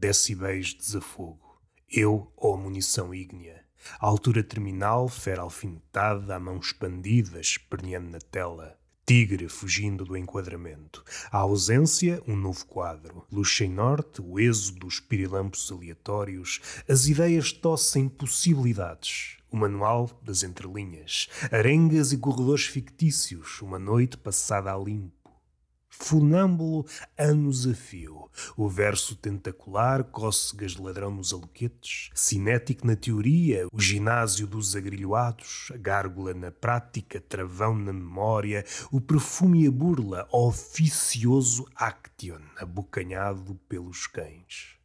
decibéis de desafogo. Eu ou munição ígnea. A altura terminal, fera alfinetada, a mão expandida, esperneando na tela. Tigre fugindo do enquadramento. A ausência, um novo quadro. Luz sem norte, o êxodo dos pirilampos aleatórios. As ideias tossem possibilidades. O manual das entrelinhas. Arengas e corredores fictícios. Uma noite passada a limpo funâmbulo anos a fio. O verso tentacular, cócegas ladrão nos aloquetes, cinético na teoria, o ginásio dos agrilhoados, a gárgula na prática, travão na memória, o perfume e a burla, oficioso action, abocanhado pelos cães.